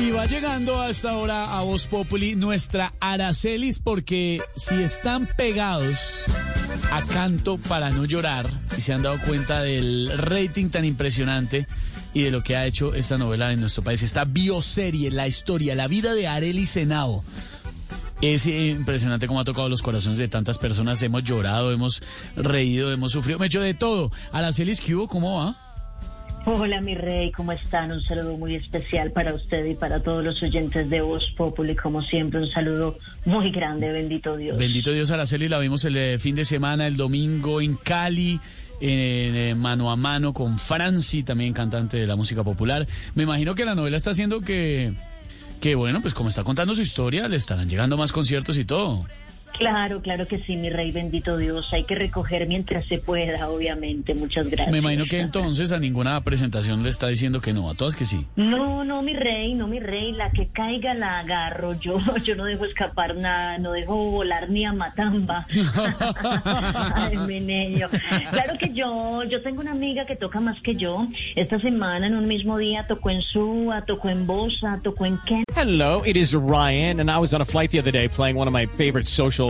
Y va llegando hasta ahora a Voz Populi nuestra Aracelis, porque si están pegados a canto para no llorar y se han dado cuenta del rating tan impresionante y de lo que ha hecho esta novela en nuestro país, esta bioserie, la historia, la vida de Arely Senao. Es impresionante cómo ha tocado los corazones de tantas personas. Hemos llorado, hemos reído, hemos sufrido, me he hecho de todo. Aracelis, ¿qué hubo? ¿Cómo va? Hola, mi rey, ¿cómo están? Un saludo muy especial para usted y para todos los oyentes de Voz Populi. Como siempre, un saludo muy grande, bendito Dios. Bendito Dios, Araceli, la vimos el eh, fin de semana, el domingo en Cali. En, eh, mano a mano con Franci, también cantante de la música popular. Me imagino que la novela está haciendo que, que, bueno, pues como está contando su historia, le estarán llegando más conciertos y todo. Claro, claro que sí, mi rey, bendito Dios. Hay que recoger mientras se pueda, obviamente. Muchas gracias. Me imagino que entonces a ninguna presentación le está diciendo que no, a todas que sí. No, no, mi rey, no, mi rey. La que caiga la agarro. Yo, yo no dejo escapar nada, no dejo volar ni a matamba. Ay, mi niño. Claro que yo, yo tengo una amiga que toca más que yo. Esta semana, en un mismo día, tocó en Suba, tocó en Bosa, tocó en Ken. Hello, it is Ryan, and I was on a flight the other day playing one of my favorite social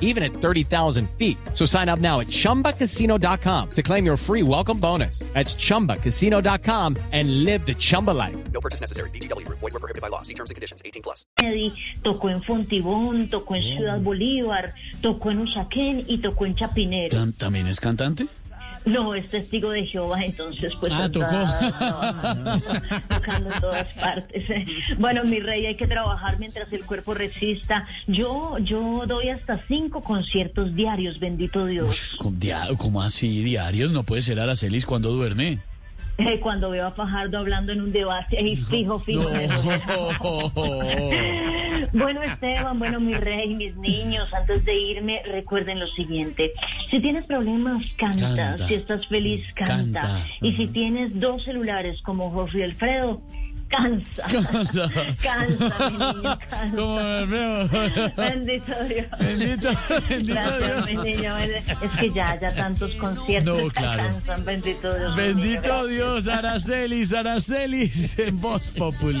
even at 30,000 feet. So sign up now at chumbacasino.com to claim your free welcome bonus. That's chumbacasino.com and live the Chumba life. No purchase necessary. VGW Group. Void were prohibited by law. See terms and conditions. 18 plus. Eddie, tocó en Fontibón, tocó en Ciudad mm. Bolívar, tocó en Usaquén y tocó en Chapinero. ¿También es cantante? No, es testigo de Jehová, entonces pues Ah, está tocó. trabajando, tocando en todas partes. Bueno, mi rey, hay que trabajar mientras el cuerpo resista. Yo, yo doy hasta cinco conciertos diarios, bendito Dios. ¿Cómo, dia- cómo así? ¿Diarios? No puede ser Aracelis cuando duerme. Eh, Cuando veo a Fajardo hablando en un debate, ahí fijo, fijo. Bueno, Esteban, bueno, mi rey, mis niños, antes de irme, recuerden lo siguiente. Si tienes problemas, canta. Canta. Si estás feliz, canta. Canta. Y si tienes dos celulares como José Alfredo, cansa. Cansa. cansa, mi niño, cansa. Como Alfredo. Bendito Dios. Bendito, bendito Gracias, Dios. mi niño. Es que ya, ya tantos conciertos No, claro. cansan. Bendito Dios. Bendito. Dios, Aracelis, Aracelis en Voz Populi.